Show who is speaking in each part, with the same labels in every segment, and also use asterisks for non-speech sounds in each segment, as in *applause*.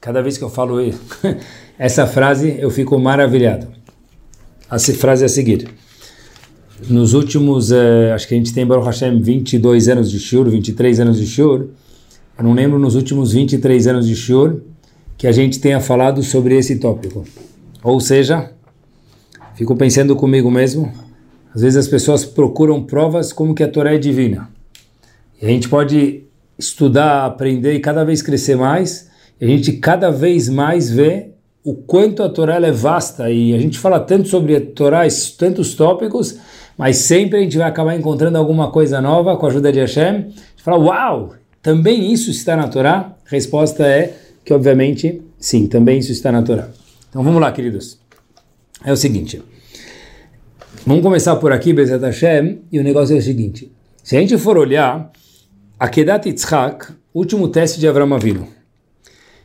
Speaker 1: Cada vez que eu falo *laughs* essa frase, eu fico maravilhado. A frase é a seguir. Nos últimos, eh, acho que a gente tem, Baruch Hashem, 22 anos de Shur, 23 anos de Shur. Eu não lembro nos últimos 23 anos de Shur que a gente tenha falado sobre esse tópico. Ou seja, fico pensando comigo mesmo, às vezes as pessoas procuram provas como que a Torá é divina. E a gente pode estudar, aprender e cada vez crescer mais, a gente cada vez mais vê o quanto a Torá é vasta, e a gente fala tanto sobre a Torá, tantos tópicos, mas sempre a gente vai acabar encontrando alguma coisa nova com a ajuda de Hashem. A gente fala, uau, também isso está na Torá? Resposta é que, obviamente, sim, também isso está na Torá. Então vamos lá, queridos. É o seguinte. Vamos começar por aqui, Bezat Hashem, e o negócio é o seguinte. Se a gente for olhar, Akedat Yitzhak, último teste de Avram Avinu.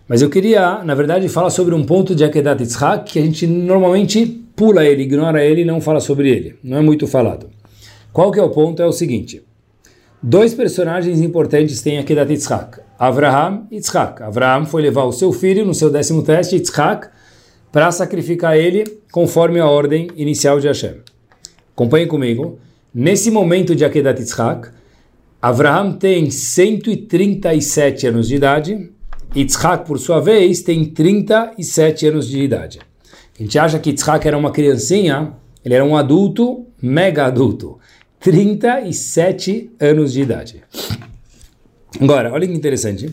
Speaker 1: Mas eu queria, na verdade, falar sobre um ponto de Akedat Yitzhak que a gente normalmente pula ele, ignora ele e não fala sobre ele. Não é muito falado. Qual que é o ponto? É o seguinte. Dois personagens importantes têm Akedat Yitzhak. Avraham e Yitzhak. Avraham foi levar o seu filho no seu décimo teste, Yitzhak, para sacrificar ele conforme a ordem inicial de Hashem. Acompanhe comigo. Nesse momento de Akedat Yitzhak, Avraham tem 137 anos de idade, Yitzhak, por sua vez, tem 37 anos de idade. A gente acha que Yitzhak era uma criancinha, ele era um adulto, mega adulto. 37 anos de idade. Agora, olha que interessante.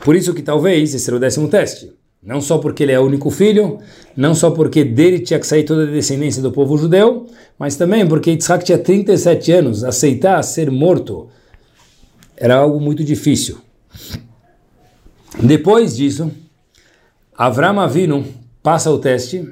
Speaker 1: Por isso que talvez esse era o décimo teste. Não só porque ele é o único filho, não só porque dele tinha que sair toda a descendência do povo judeu, mas também porque Yitzhak tinha 37 anos, aceitar ser morto era algo muito difícil. Depois disso, Avram Avinu passa o teste,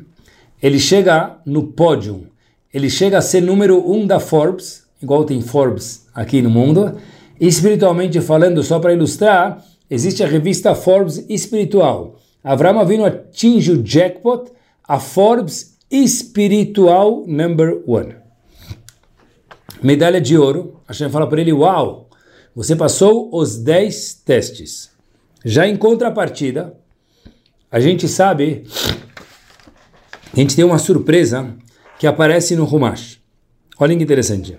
Speaker 1: ele chega no pódio, ele chega a ser número um da Forbes, igual tem Forbes aqui no mundo, espiritualmente falando, só para ilustrar, existe a revista Forbes Espiritual. Avram Avinu atinge o jackpot, a Forbes Espiritual Number One. Medalha de ouro. A gente fala para ele: Uau, você passou os 10 testes. Já em contrapartida, a gente sabe, a gente tem uma surpresa que aparece no Rumash. Olha que interessante.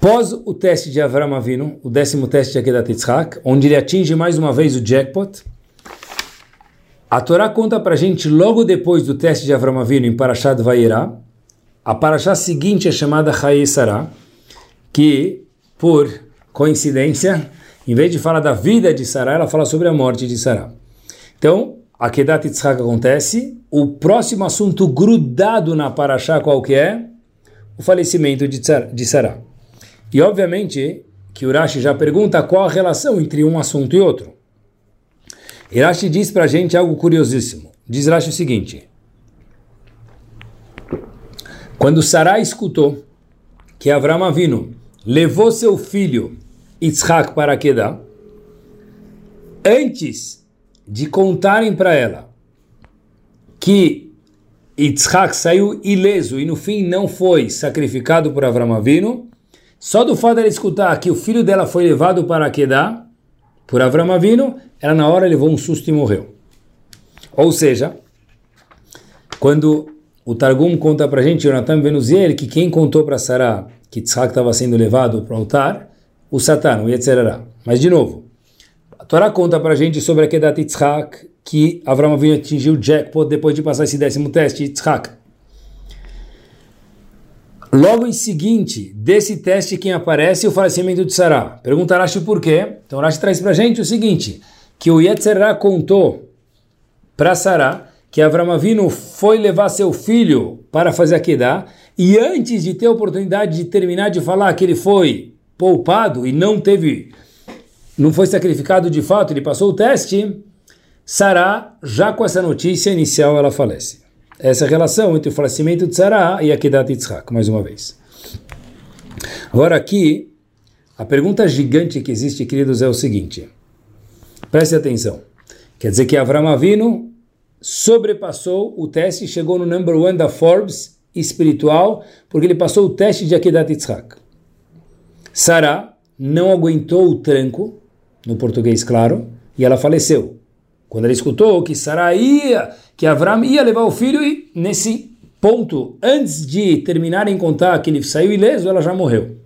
Speaker 1: Pós o teste de Avram Avinu, o décimo teste de Akedat Yitzhak, onde ele atinge mais uma vez o jackpot, a Torá conta para a gente logo depois do teste de Avram Avinu em Parashat Vayera, a Parashat seguinte é chamada Chaye Sarah, que, por coincidência, em vez de falar da vida de Sarah, ela fala sobre a morte de Sarah. Então, a Kedat Yitzhak acontece, o próximo assunto grudado na Parashá qual que é? O falecimento de Sarah. E obviamente que Urashi já pergunta qual a relação entre um assunto e outro. Urashi diz para a gente algo curiosíssimo. Diz Urashi o seguinte: Quando Sarai escutou que Avram Avinu levou seu filho Yitzhak para Kedah, antes de contarem para ela que Yitzhak saiu ileso e no fim não foi sacrificado por Avram Avinu, só do fato dela escutar que o filho dela foi levado para Kedá, por Avram Avinu, ela na hora levou um susto e morreu. Ou seja, quando o Targum conta para gente, Jonathan Venuziel, que quem contou para Sarah que Tzhak estava sendo levado para o altar, o Satan, o Yetzerará. Mas de novo, a Torá conta para a gente sobre a Kedat Yitzhak, que Avram Avinu atingiu o jackpot depois de passar esse décimo teste, Yitzhak. Logo em seguinte desse teste, quem aparece é o falecimento de Sarah. Pergunta Rashi por quê. Então Rashi traz para a gente o seguinte, que o Yetzerá contou para Sarah que Avram Avinu foi levar seu filho para fazer a Kedah, e antes de ter a oportunidade de terminar de falar que ele foi poupado e não teve, não foi sacrificado de fato, ele passou o teste, Sará, já com essa notícia inicial, ela falece. Essa é relação entre o falecimento de Sará e Akedat Yitzhak, mais uma vez. Agora aqui, a pergunta gigante que existe, queridos, é o seguinte. Preste atenção. Quer dizer que Avram Avinu sobrepassou o teste chegou no number one da Forbes espiritual, porque ele passou o teste de Akedat Yitzhak. Sarah não aguentou o tranco, no português claro, e ela faleceu. Quando ela escutou que Sarah ia, que Avram ia levar o filho, e nesse ponto, antes de terminarem contar que ele saiu ileso, ela já morreu.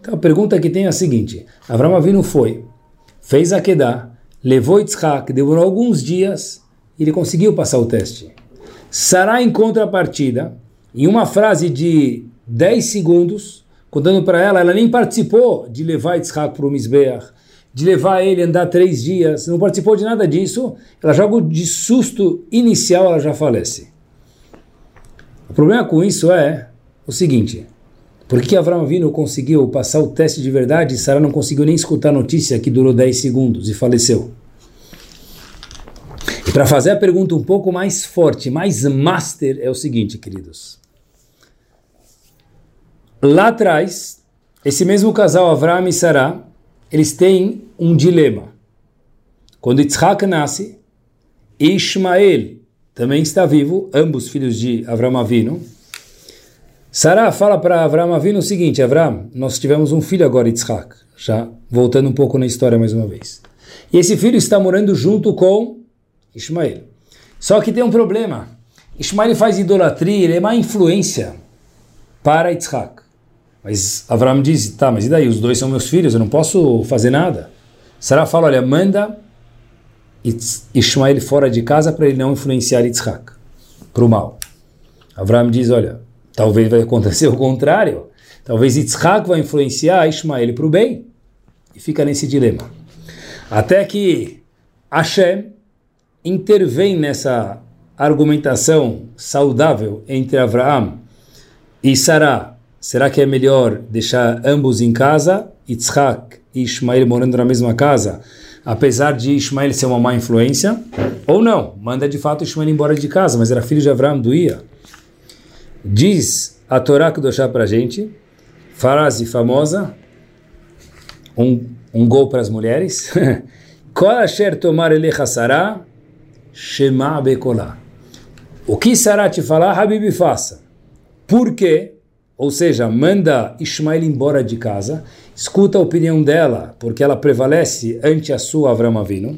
Speaker 1: Então a pergunta que tem é a seguinte: Avram Avinu foi, fez a Kedah, levou Yitzhak, demorou alguns dias, e ele conseguiu passar o teste. Sarah, em contrapartida, em uma frase de 10 segundos, contando para ela, ela nem participou de levar Yitzhak para o Mizbeach, de levar ele andar três dias, não participou de nada disso, ela joga de susto inicial, ela já falece. O problema com isso é o seguinte, por que Avram Avinu conseguiu passar o teste de verdade e Sarah não conseguiu nem escutar a notícia que durou 10 segundos e faleceu? E para fazer a pergunta um pouco mais forte, mais master, é o seguinte, queridos. Lá atrás, esse mesmo casal, Avram e Sarah, eles têm um dilema. Quando Yitzhak nasce, Ishmael também está vivo, ambos filhos de Avram Avinu. Sarah fala para Avram Avinu o seguinte, Avram, nós tivemos um filho agora, Yitzhak, já voltando um pouco na história mais uma vez. E esse filho está morando junto com Ishmael. Só que tem um problema. Ishmael faz idolatria, ele é má influência para Yitzhak. Mas Avram diz, tá, mas e daí? Os dois são meus filhos, eu não posso fazer nada. Sarah fala, olha, manda Ishmael fora de casa para ele não influenciar Yitzhak para o mal. Avram diz, olha, talvez vai acontecer *laughs* o contrário. Talvez Yitzhak vai influenciar Ishmael para o bem. E fica nesse dilema. Até que Hashem intervém nessa argumentação saudável entre Abraão e Sarah Será que é melhor deixar ambos em casa, Yitzhak e Ismael morando na mesma casa, apesar de Ismael ser uma má influência? Ou não? Manda de fato Ismael embora de casa, mas era filho de do Ia. Diz a Torá que deixar para a gente, frase famosa, um, um gol para as mulheres. *laughs* Kol asher tomar elecha sará, shema bekolá. O que Sará te falar, Habib faça. Por quê? Ou seja, manda Ismael embora de casa, escuta a opinião dela, porque ela prevalece ante a sua Avram Avinu.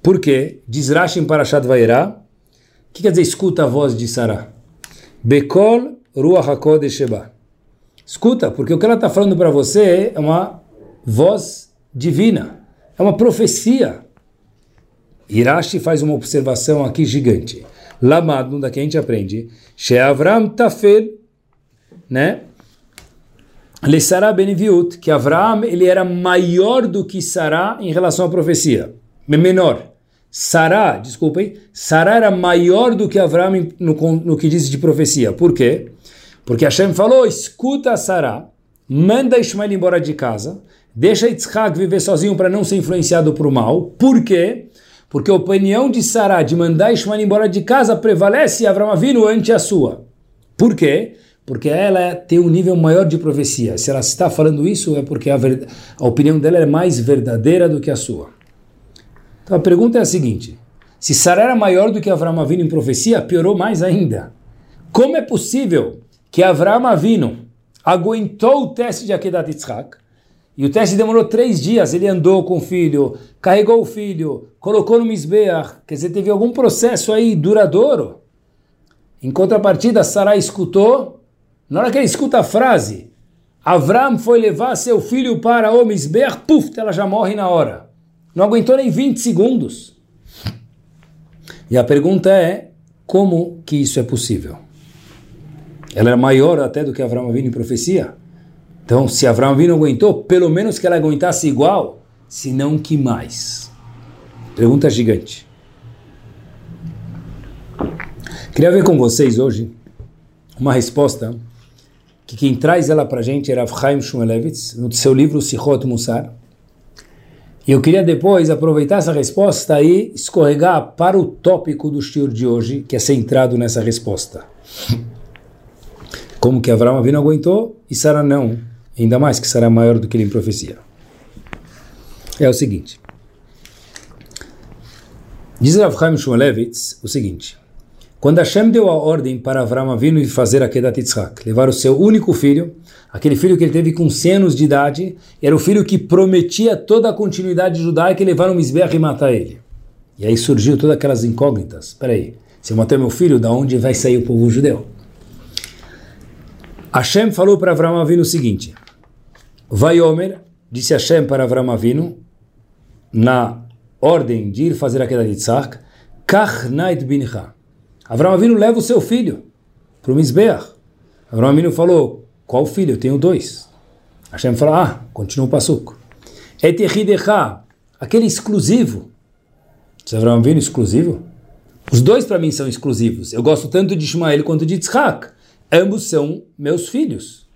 Speaker 1: Por quê? Diz Rashi em Parashat o que quer dizer escuta a voz de Sarah? Bekol Ruach HaKodesh Sheba. Escuta, porque o que ela está falando para você é uma voz divina, é uma profecia. Irashi faz uma observação aqui gigante. Lamad, daqui a gente aprende, Sheavram Tafel né? Sarah Beniviut, que Avraham ele era maior do que Sarah em relação à profecia, menor. Sarah, desculpem, Sarah era maior do que Avraham no, no que diz de profecia. Por quê? Porque Hashem falou: escuta Sarah, manda Ismael embora de casa, deixa Yitzhak viver sozinho para não ser influenciado por mal. Por quê? Porque a opinião de Sarah de mandar Ismael embora de casa prevalece Avraham vindo ante a sua. Por quê? Porque ela tem um nível maior de profecia. Se ela está falando isso, é porque a, a opinião dela é mais verdadeira do que a sua. Então a pergunta é a seguinte: se Sara era maior do que Avram Avinu em profecia, piorou mais ainda. Como é possível que Avram Avinu aguentou o teste de Akedat Yitzhak, e o teste demorou três dias, ele andou com o filho, carregou o filho, colocou no Mizbeach, quer dizer, teve algum processo aí duradouro. Em contrapartida, Sarai escutou na hora que ele escuta a frase, Avram foi levar seu filho para o Misber, puf, ela já morre na hora. Não aguentou nem 20 segundos. E a pergunta é, como que isso é possível? Ela era maior até do que Avram vindo em profecia. Então, se Avram vindo aguentou, pelo menos que ela aguentasse igual, se não que mais. Pergunta gigante. Queria ver com vocês hoje uma resposta que quem traz ela para a gente era Chaim Shmulevitz, no seu livro Sichot Musar. E eu queria depois aproveitar essa resposta e escorregar para o tópico do shiur de hoje, que é centrado nessa resposta. Como que Abraão Avinu aguentou e Sara não, ainda mais que será maior do que ele em profecia. É o seguinte. Diz Rav Chaim Shmulevitz o seguinte. Quando Hashem deu a ordem para Avram Avinu fazer a Kedat Yitzhak, levar o seu único filho, aquele filho que ele teve com 100 anos de idade, era o filho que prometia toda a continuidade judaica e levar um Mizbeach e matar ele. E aí surgiu todas aquelas incógnitas. Espera aí, se eu matar meu filho, da onde vai sair o povo judeu? Hashem falou para Avram Avinu o seguinte, Vai Omer, disse Hashem para Avram Avinu, na ordem de ir fazer a Kedat Yitzhak, Kach Nait Bincha, Avram Avinu leva o seu filho para o Mizbeach. Avram Avinu falou, qual filho? Eu tenho dois. Hashem falou, ah, continua o passuco. Etechidecha, aquele exclusivo. Diz Avram Avinu exclusivo? Os dois para mim são exclusivos. Eu gosto tanto de Ismael quanto de Yitzhak. Ambos são meus filhos.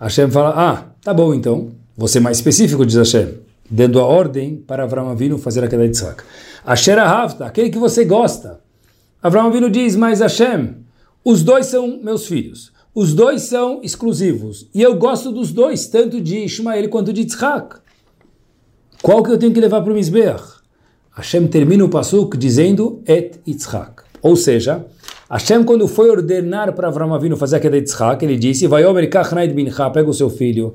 Speaker 1: Hashem fala, ah, tá bom então. Ser mais específico, diz Hashem. Dando a ordem para Avram Avinu fazer aquela de Yitzhak. Asher Ahavta, aquele que você gosta. Abraão Avinu diz, mas Hashem, os dois são meus filhos, os dois são exclusivos, e eu gosto dos dois, tanto de Ismael quanto de Yitzhak. Qual que eu tenho que levar para o Mizbeach? Hashem termina o pasuk dizendo Et Yitzhak. Ou seja, Hashem quando foi ordenar para Avraham Avinu fazer aquela Yitzhak, ele disse, vai Omer Kachnaid Bincha, pega o seu filho.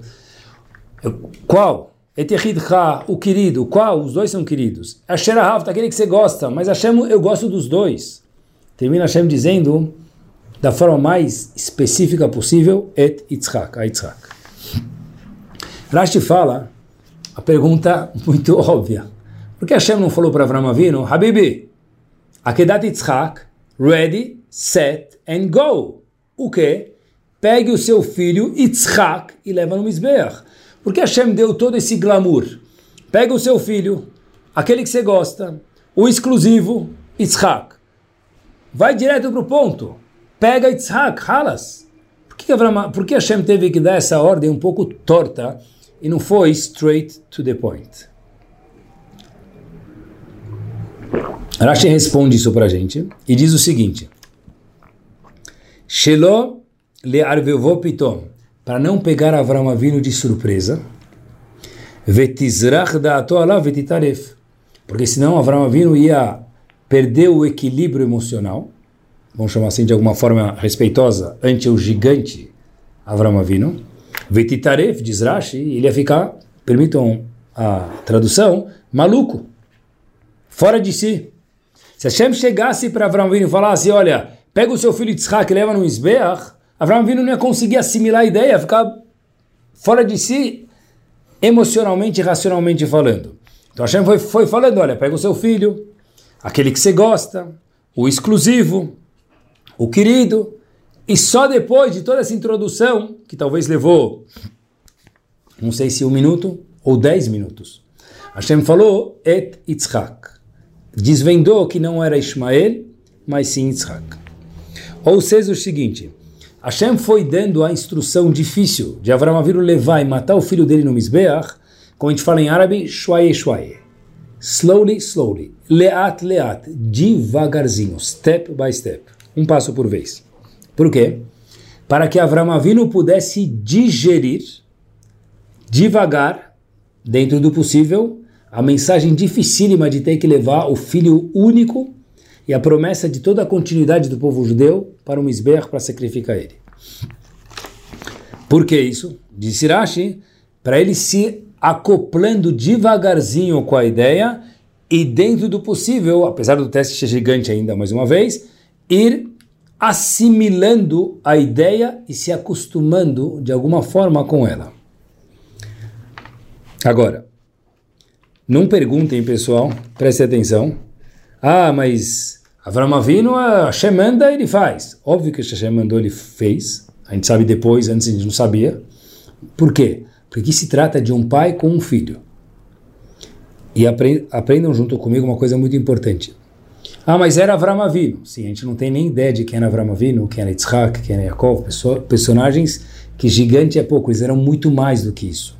Speaker 1: Qual? Etechidcha, o querido. Qual? Os dois são queridos. Asher Ahavta, aquele que você gosta, mas Hashem, eu gosto dos dois. Termina Hashem dizendo, da forma mais específica possível, Et Yitzhak, a Yitzhak. Rashi fala, a pergunta *laughs* muito óbvia. Por que Hashem não falou para Avram Avinu, Habibi, Akedat Yitzhak, ready, set and go. O que? Pegue o seu filho Yitzhak e leva no Mizbeach. Por que Hashem deu todo esse glamour? Pega o seu filho, aquele que você gosta, o exclusivo, Yitzhak. Vai direto para o ponto. Pega Yitzhak, Halas. Por que, Avraham, por que Hashem teve que dar essa ordem um pouco torta e não foi straight to the point? Rashi responde isso para a gente e diz o seguinte: Shelo le arvevô pitom, para não pegar Avram Avinu de surpresa, vetizrach da'ato ala vetitaref, porque senão Avram Avinu ia perdeu o equilíbrio emocional, vamos chamar assim de alguma forma respeitosa, ante o gigante Avram Avinu, Vetitaref, diz Rashi, ele ia ficar, permitam a tradução, maluco, fora de si. Se Hashem chegasse para Avram Avinu e falasse, olha, pega o seu filho Yitzhak e leva no Isbeach, Avram Avinu não ia conseguir assimilar a ideia, ia ficar fora de si, emocionalmente e racionalmente falando. Então Hashem foi, foi falando, olha, pega o seu filho, aquele que você gosta, o exclusivo, o querido, e só depois de toda essa introdução, que talvez levou, não sei se um minuto ou dez minutos, Hashem falou, et Yitzhak. Desvendou que não era Ismael, mas sim Yitzhak. Ou seja, o seguinte, Hashem foi dando a instrução difícil de Avram Avinu levar e matar o filho dele no Mizbeach, como a gente fala em árabe, shwaye shwaye. Slowly, slowly. Leat, leat. Devagarzinho. Step by step. Um passo por vez. Por quê? Para que Avram Avinu pudesse digerir devagar, dentro do possível, a mensagem dificílima de ter que levar o filho único e a promessa de toda a continuidade do povo judeu para um Misber para sacrificar ele. Por que isso? Disse Rashi, para ele se acoplando devagarzinho com a ideia e dentro do possível, apesar do teste ser gigante ainda mais uma vez, ir assimilando a ideia e se acostumando de alguma forma com ela. Agora, não perguntem, pessoal, prestem atenção. Ah, mas Avram Avinu, a Hashem manda, ele faz. Óbvio que Hashem mandou, ele fez. A gente sabe depois, antes a gente não sabia. Por quê? Porque se trata de um pai com um filho. E aprendam junto comigo uma coisa muito importante. Ah, mas era Avram Avinu. Sim, a gente não tem nem ideia de quem era Avram Avinu, quem era Yitzhak, quem era Yaakov, personagens que gigante é pouco, eles eram muito mais do que isso.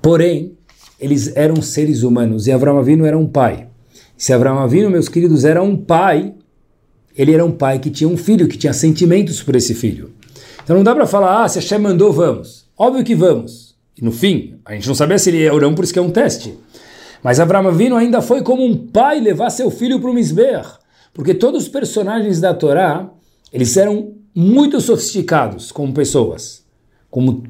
Speaker 1: Porém, eles eram seres humanos e Avram Avinu era um pai. Se Avram Avinu, meus queridos, era um pai, ele era um pai que tinha um filho, que tinha sentimentos por esse filho. Então não dá para falar, ah, se Hashem mandou, vamos. Óbvio que vamos. No fim, a gente não sabia se ele é ou não, por isso que é um teste. Mas Avram Avinu ainda foi como um pai levar seu filho para o Misber. Porque todos os personagens da Torá, eles eram muito sofisticados como pessoas, como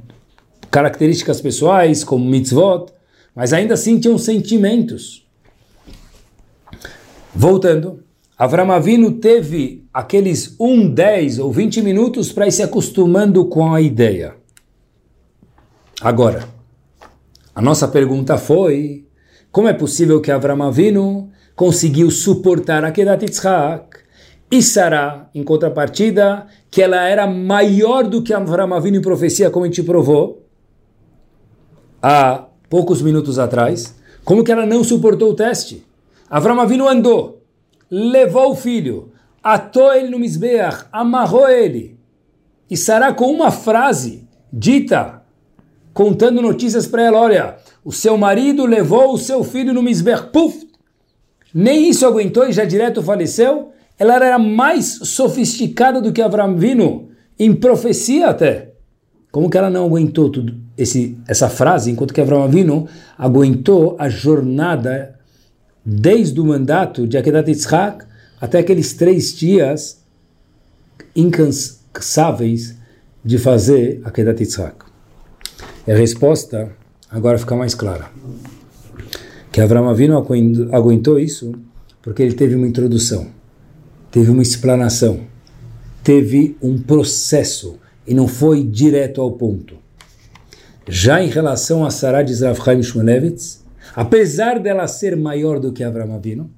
Speaker 1: características pessoais, como mitzvot, mas ainda assim tinham sentimentos. Voltando, Avram Avinu teve aqueles 1, 10 ou 20 minutos para ir se acostumando com a ideia. Agora, a nossa pergunta foi, como é possível que Avram Avinu conseguiu suportar a Kedat Yitzhak e Sarah, em contrapartida, que ela era maior do que Avram Avinu em profecia, como a gente provou há poucos minutos atrás. Como que ela não suportou o teste? Avram Avinu andou, levou o filho, atou ele no Misbeach, amarrou ele. E Sarah com uma frase dita, contando notícias para ela, olha, o seu marido levou o seu filho no Misbeach, puf! Nem isso aguentou e já direto faleceu ela era mais sofisticada do que Avram Vino, em profecia até. Como que ela não aguentou tudo esse, essa frase, enquanto que Avram Vino aguentou a jornada desde o mandato de Akedat Yitzhak até aqueles três dias incansáveis de fazer Akedat Yitzhak. E a resposta agora fica mais clara. Que Avram Avinu aguentou isso porque ele teve uma introdução teve uma explanação, teve um processo e não foi direto ao ponto. Já em relação a Sarah de Zravchaim Shmulevitz, apesar dela ser maior do que Avram Avinu,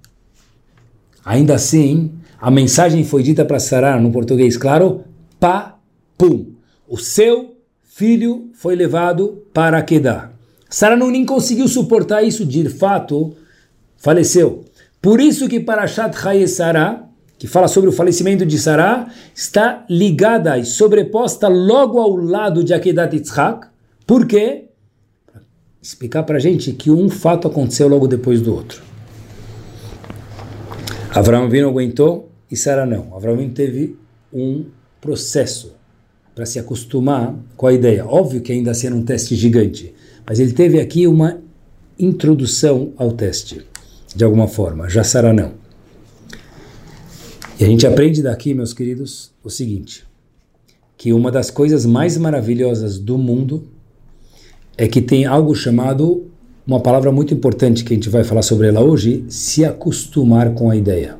Speaker 1: ainda assim, a mensagem foi dita para Sarah, no português claro, pa, pum. O seu filho foi levado para Kedah. Sarah não nem conseguiu suportar isso, de fato, faleceu. Por isso que para Shat Sarah, que fala sobre o falecimento de Sarah, está ligada e sobreposta logo ao lado de Akedat Yitzhak. Por quê? Explicar para a gente que um fato aconteceu logo depois do outro. Abraão Avinu aguentou e Sarah não. Avinu teve um processo para se acostumar com a ideia. Óbvio que ainda sendo um teste gigante, mas ele teve aqui uma introdução ao teste, de alguma forma. Já Sarah não. E a gente aprende daqui, meus queridos, o seguinte: que uma das coisas mais maravilhosas do mundo é que tem algo chamado, uma palavra muito importante que a gente vai falar sobre ela hoje, se acostumar com a ideia.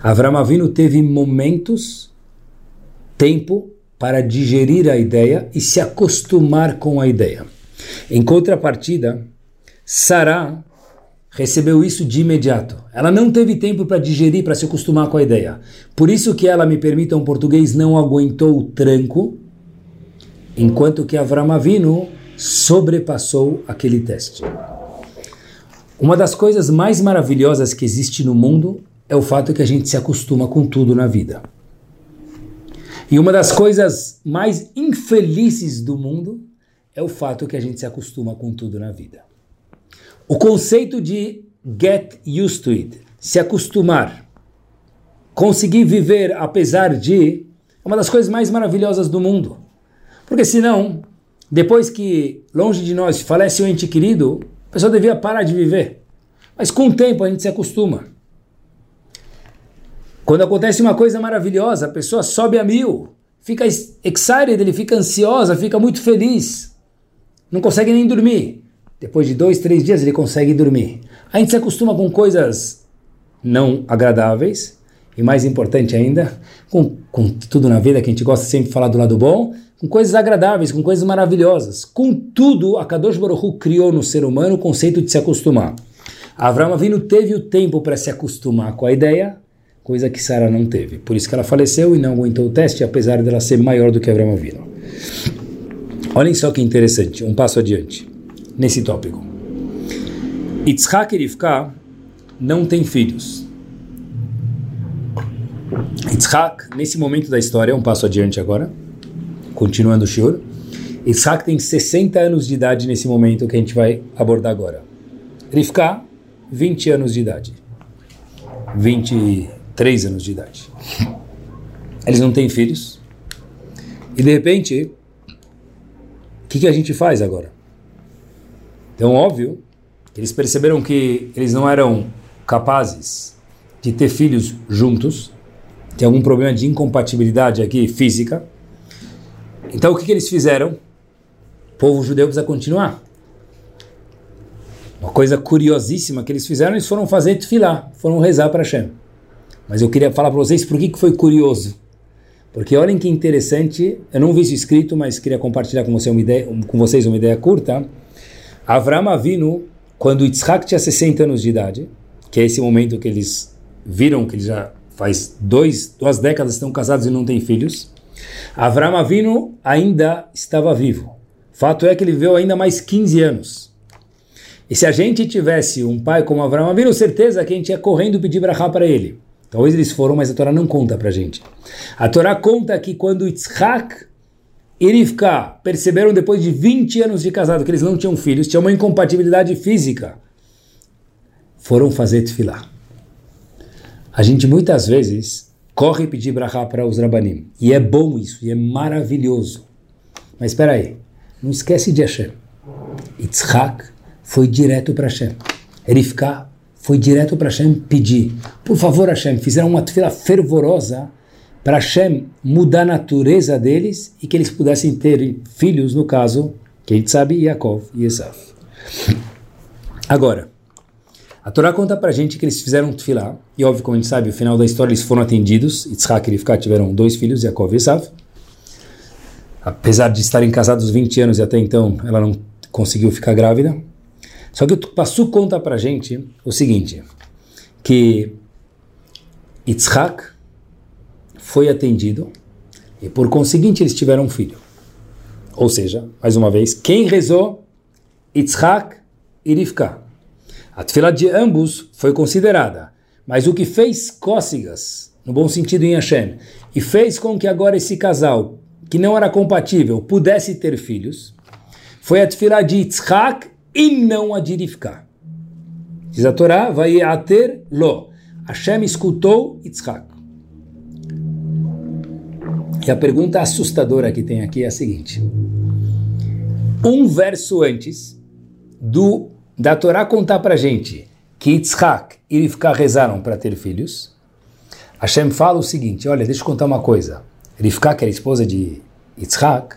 Speaker 1: Avram Avinu teve momentos, tempo para digerir a ideia e se acostumar com a ideia. Em contrapartida, Sarah recebeu isso de imediato. Ela não teve tempo para digerir, para se acostumar com a ideia. Por isso que ela, me permita um português, não aguentou o tranco, enquanto que Avram Avinu sobrepassou aquele teste. Uma das coisas mais maravilhosas que existe no mundo é o fato que a gente se acostuma com tudo na vida. E uma das coisas mais infelizes do mundo é o fato que a gente se acostuma com tudo na vida. O conceito de get used to it, se acostumar, conseguir viver apesar de, é uma das coisas mais maravilhosas do mundo. Porque senão, depois que longe de nós falece um ente querido, a pessoa devia parar de viver. Mas com o tempo a gente se acostuma. Quando acontece uma coisa maravilhosa, a pessoa sobe a mil, fica excited, ele fica ansiosa, fica muito feliz, não consegue nem dormir. Depois de dois, três dias ele consegue dormir. A gente se acostuma com coisas não agradáveis e mais importante ainda, com, com tudo na vida que a gente gosta sempre de falar do lado bom, com coisas agradáveis, com coisas maravilhosas. Com tudo, a Kadosh Baruch criou no ser humano o conceito de se acostumar. Avram Avinu teve o tempo para se acostumar com a ideia, coisa que Sara não teve. Por isso que ela faleceu e não aguentou o teste, apesar dela ser maior do que Avram Avinu. Olhem só que interessante, um passo adiante nesse tópico. Yitzhak e Rivka não têm filhos. Yitzhak, nesse momento da história, um passo adiante agora, continuando o shiur, Isaac tem 60 anos de idade nesse momento que a gente vai abordar agora. Rivka, 20 anos de idade. 23 anos de idade. Eles não têm filhos. E de repente, o que, que a gente faz agora? Então, óbvio, eles perceberam que eles não eram capazes de ter filhos juntos. Tem algum problema de incompatibilidade aqui física. Então, o que, que eles fizeram? O povo judeu precisa continuar. Uma coisa curiosíssima que eles fizeram, eles foram fazer tefilá, foram rezar para Hashem. Mas eu queria falar para vocês por que, que foi curioso. Porque olhem que interessante, eu não vi isso escrito, mas queria compartilhar com, você uma ideia, com vocês uma ideia curta. Avram Avinu, quando Yitzhak tinha 60 anos de idade, que é esse momento que eles viram que eles já faz dois, duas décadas estão casados e não têm filhos, Avram Avinu ainda estava vivo. Fato é que ele viveu ainda mais 15 anos. E se a gente tivesse um pai como Avram Avinu, certeza que a gente ia correndo pedir brachá para ele. Talvez eles foram, mas a Torá não conta para gente. A Torá conta que quando Yitzhak e Rivka perceberam depois de 20 anos de casado que eles não tinham filhos, tinha uma incompatibilidade física, foram fazer tefilá. A gente muitas vezes corre pedir brachá para os rabanim. E é bom isso, e é maravilhoso. Mas espera aí, não esquece de Hashem. Yitzhak foi direto para Hashem. Rivka foi direto para Hashem pedir. Por favor, Hashem, fizeram uma fila fervorosa para Hashem mudar a natureza deles e que eles pudessem ter filhos, no caso, que a gente sabe, Yaakov e Esav. Agora, a Torá conta para gente que eles fizeram tefilá, e óbvio, como a gente sabe, no final da história eles foram atendidos, Yitzhak e Rivka tiveram dois filhos, Yaakov e Esav apesar de estarem casados 20 anos e até então ela não conseguiu ficar grávida. Só que o Passu conta pra gente o seguinte, que Yitzhak foi atendido e por conseguinte eles tiveram um filho. Ou seja, mais uma vez, quem rezou? Yitzhak e Rivka. A tefila de ambos foi considerada, mas o que fez cócegas, no bom sentido em Hashem, e fez com que agora esse casal que não era compatível pudesse ter filhos, foi a tefilá de Yitzhak e não a de Rivka. Diz a Torá, vai ater lo. Hashem escutou Yitzhak. E a pergunta assustadora que tem aqui é a seguinte. Um verso antes do da Torá contar para gente que Yitzhak e Rivka rezaram para ter filhos, Hashem fala o seguinte, olha, deixa eu contar uma coisa. Rivka, que era esposa de Yitzhak,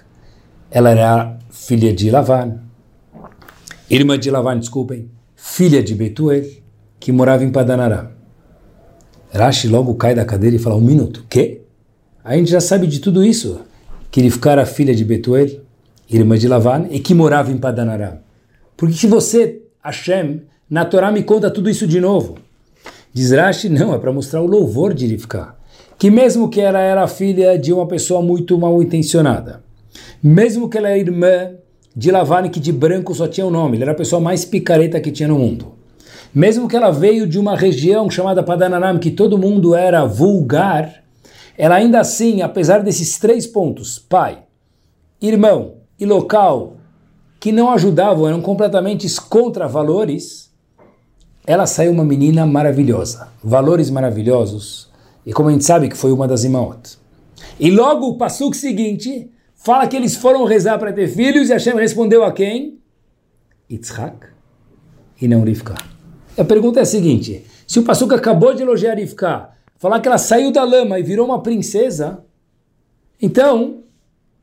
Speaker 1: ela era filha de Lavan, irmã de Lavan, desculpem, filha de Betuel, que morava em Padanará. Rashi logo cai da cadeira e fala, um minuto, quê? A gente já sabe de tudo isso, que Rivka era filha de Betuel, irmã de Lavan, e que morava em Padanará. Por que você, Hashem, na Torá me conta tudo isso de novo? Diz Rashi, não, é para mostrar o louvor de Rivka que mesmo que ela era filha de uma pessoa muito mal intencionada, mesmo que ela era irmã de Lavani, que de branco só tinha o um nome, ele era a pessoa mais picareta que tinha no mundo, mesmo que ela veio de uma região chamada Padanaram, que todo mundo era vulgar, ela ainda assim, apesar desses três pontos, pai, irmão e local, que não ajudavam, eram completamente contra valores, ela saiu uma menina maravilhosa. Valores maravilhosos, e como a gente sabe que foi uma das imaot. E logo o seguinte fala que eles foram rezar para ter filhos e Hashem respondeu a quem? Yitzhak e não Rivka. A pergunta é a seguinte, se o passuco acabou de elogiar Rivka, falar que ela saiu da lama e virou uma princesa, então,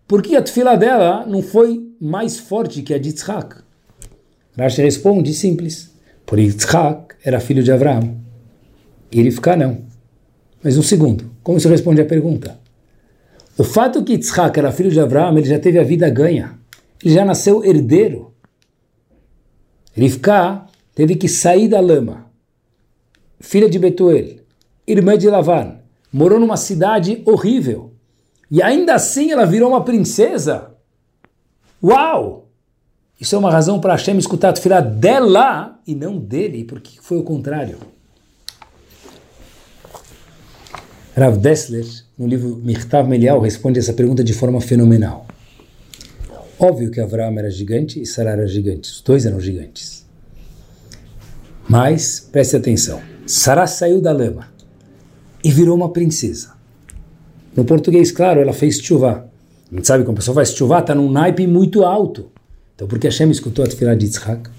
Speaker 1: por que a tefila dela não foi mais forte que a de Yitzhak? Rashi responde simples, por Yitzhak era filho de Abraão e Rivka não. Mas um segundo, como se responde à pergunta? O fato que Yitzhak era filho de Abraão, ele já teve a vida ganha. Ele já nasceu herdeiro. Rivka teve que sair da lama. Filha de Betuel, irmã de Lavan, morou numa cidade horrível. E ainda assim ela virou uma princesa. Uau! Isso é uma razão para Hashem escutar a filha dela e não dele, porque foi o contrário. Rav Dessler, no livro Mirtav Melial, responde essa pergunta de forma fenomenal. Óbvio que Avraham era gigante e Sarah era gigante, os dois eram gigantes. Mas, preste atenção, Sarah saiu da lama e virou uma princesa. No português, claro, ela fez chuvá. A gente sabe que uma pessoa faz chuvá, está num naipe muito alto. Então, porque Hashem escutou a tefilá de Yitzhak,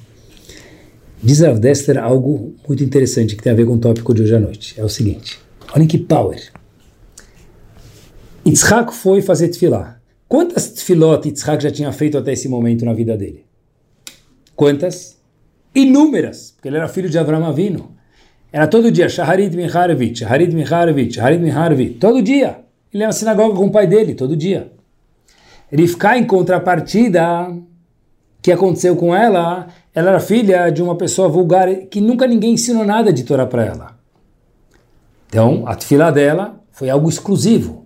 Speaker 1: diz Rav Dessler algo muito interessante que tem a ver com o tópico de hoje à noite. É o seguinte, olhem que power. Yitzhak foi fazer tefilá. Quantas tefilot Yitzhak já tinha feito até esse momento na vida dele? Quantas? Inúmeras, porque ele era filho de Avram Avinu. Era todo dia, Shaharit Miharovich, Shaharit Miharovich, Shaharit Miharovich, todo dia. Ele ia na sinagoga com o pai dele, todo dia. Ficar em contrapartida, que aconteceu com ela, ela era filha de uma pessoa vulgar que nunca ninguém ensinou nada de Torá para ela. Então, a tefilá dela foi algo exclusivo.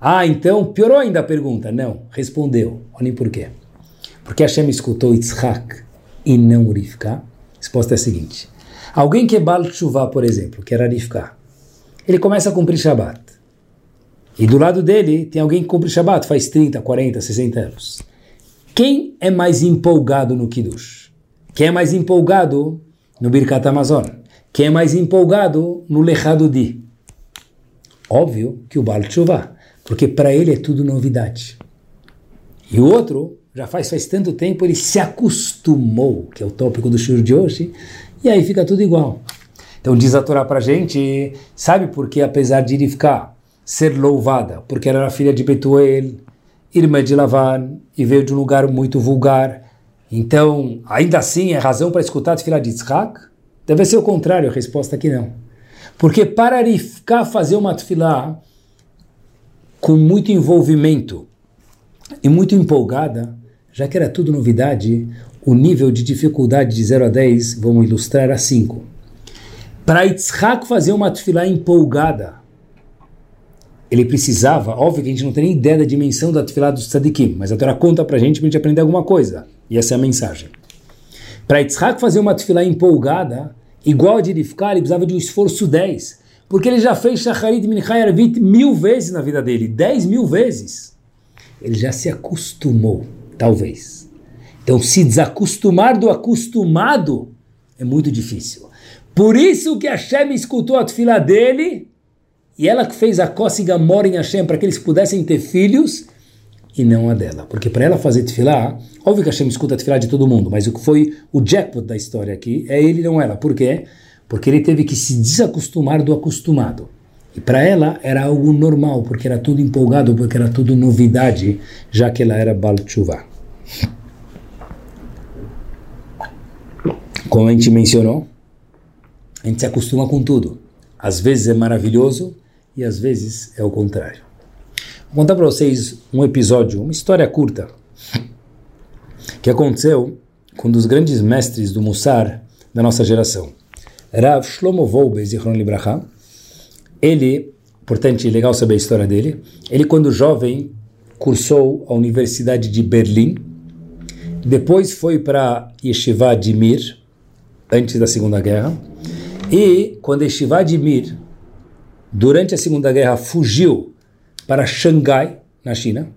Speaker 1: Ah, então piorou ainda a pergunta. Não, respondeu. Olhem por quê. Porque Hashem escutou Yitzhak e não Rivka? Resposta é a seguinte. Alguém que é Baal Tshuva, por exemplo, que era ele começa a cumprir Shabbat. E do lado dele tem alguém que cumpre Shabbat faz 30, 40, 60 anos. Quem é mais empolgado no Kiddush? Quem é mais empolgado no Birkat Amazon? Quem é mais empolgado no Lechado Di? Óbvio que o Baal Tshuva, porque para ele é tudo novidade. E o outro já faz faz tanto tempo, ele se acostumou, que é o tópico do shur de hoje, e aí fica tudo igual. Então diz a Torá para gente, sabe por que apesar de ficar ser louvada, porque ela era filha de Betuel, irmã de Lavan, e veio de um lugar muito vulgar. Então, ainda assim, é razão para escutar a filha de Yitzhak? Deve ser o contrário, a resposta aqui não. Porque para ficar fazer uma tefilá com muito envolvimento e muito empolgada, já que era tudo novidade, o nível de dificuldade de 0 a 10, vamos ilustrar a 5. Para Yitzhak fazer uma tefilá empolgada, ele precisava, óbvio que a gente não tem nem ideia da dimensão da tefilá dos tzadikim, mas a Torá conta pra gente para a gente aprender alguma coisa. E essa é a mensagem. Para Yitzhak fazer uma tefilá empolgada, igual a de edificar, ele precisava de um esforço 10. Porque ele já fez Shacharit Minchai Arvit mil vezes na vida dele, 10 mil vezes. Ele já se acostumou, talvez. Então, se desacostumar do acostumado é muito difícil. Por isso que Hashem escutou a tefilá dele e ela que fez a cócega mora em Hashem para que eles pudessem ter filhos e não a dela. Porque para ela fazer tefilá, óbvio que Hashem escuta a tefilá de todo mundo, mas o que foi o jackpot da história aqui é ele não ela. Por quê? Porque ele teve que se desacostumar do acostumado. E para ela era algo normal, porque era tudo empolgado, porque era tudo novidade, já que ela era Baal Como a gente mencionou, a gente se acostuma com tudo. Às vezes é maravilhoso, e às vezes é o contrário. Vou contar para vocês um episódio, uma história curta, que aconteceu com um dos grandes mestres do Mussar da nossa geração. Rav Shlomo Volbe, Zichron Libraha. Ele, portanto, é legal saber a história dele. Ele, quando jovem, cursou a Universidade de Berlim. Depois foi para Yeshiva de Mir, antes da Segunda Guerra. E, quando Yeshiva de Mir durante a Segunda Guerra, fugiu para Xangai, na China.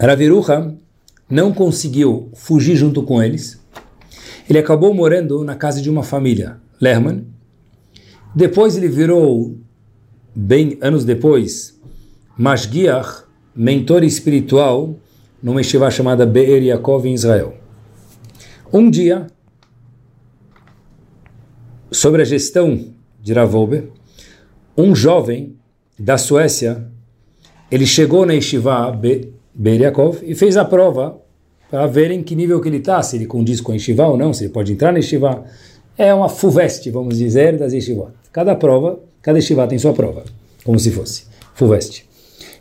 Speaker 1: Raviruha não conseguiu fugir junto com eles. Ele acabou morando na casa de uma família, Lerman. Depois ele virou, bem anos depois, Mashgiach, mentor espiritual, numa estiva chamada Be'er Yaakov em Israel. Um dia, sobre a gestão de Ravolbe, um jovem da Suécia, ele chegou na Yeshiva Be Beriakov e fez a prova para verem que nível que ele está, se ele condiz com a Yeshiva ou não, se ele pode entrar na Yeshiva. É uma FUVEST, vamos dizer, das Yeshivot. Cada prova, cada Yeshiva tem sua prova, como se fosse FUVEST.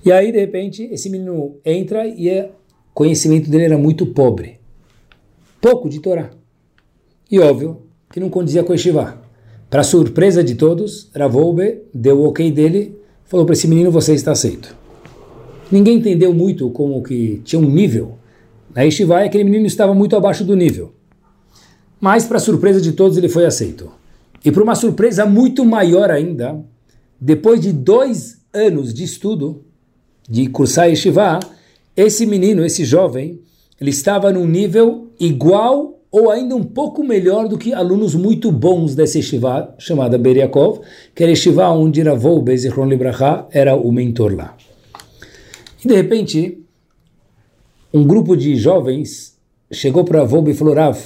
Speaker 1: E aí, de repente, esse menino entra e o conhecimento dele era muito pobre. Pouco de Torá. E óbvio que não condizia com a Yeshiva. Para surpresa de todos, Ravolbe deu o ok dele, falou para esse menino, você está aceito. Ninguém entendeu muito como que tinha um nível. Na Yeshiva, aquele menino estava muito abaixo do nível. Mas, para surpresa de todos, ele foi aceito. E para uma surpresa muito maior ainda, depois de dois anos de estudo, de cursar Yeshiva, esse menino, esse jovem, ele estava num nível igual ou ainda um pouco melhor do que alunos muito bons dessa yeshiva chamada Beriakov, que era a onde Ravou Bezichron Libraha era o mentor lá. E de repente, um grupo de jovens chegou para Ravou e falou, Rav,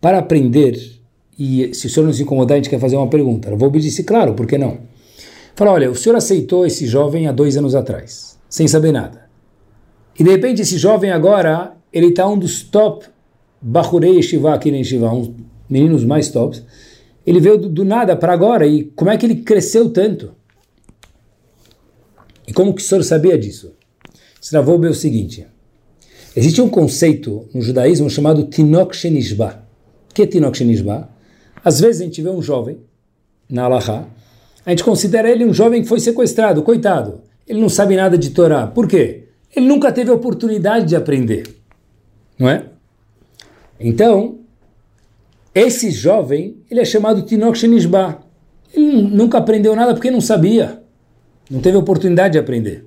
Speaker 1: para aprender, e se o senhor não se incomodar, a gente quer fazer uma pergunta. Ravou disse, claro, por que não? Falou, olha, o senhor aceitou esse jovem há dois anos atrás, sem saber nada. E de repente esse jovem agora, ele está um dos top Bahurei Yeshiva aqui na Yeshiva, uns meninos mais tops, ele veio do, do nada para agora, e como é que ele cresceu tanto? E como que o senhor sabia disso? Stravou é o seguinte, existe um conceito no judaísmo chamado Tinok Shenishba. O que é Tinok Shenishba? Às vezes a gente vê um jovem, na Alaha, a gente considera ele um jovem que foi sequestrado, coitado. Ele não sabe nada de Torá. Por quê? Ele nunca teve oportunidade de aprender. Não é? Então, esse jovem, ele é chamado Tinok Shenishba. Ele nunca aprendeu nada porque não sabia. Não teve oportunidade de aprender.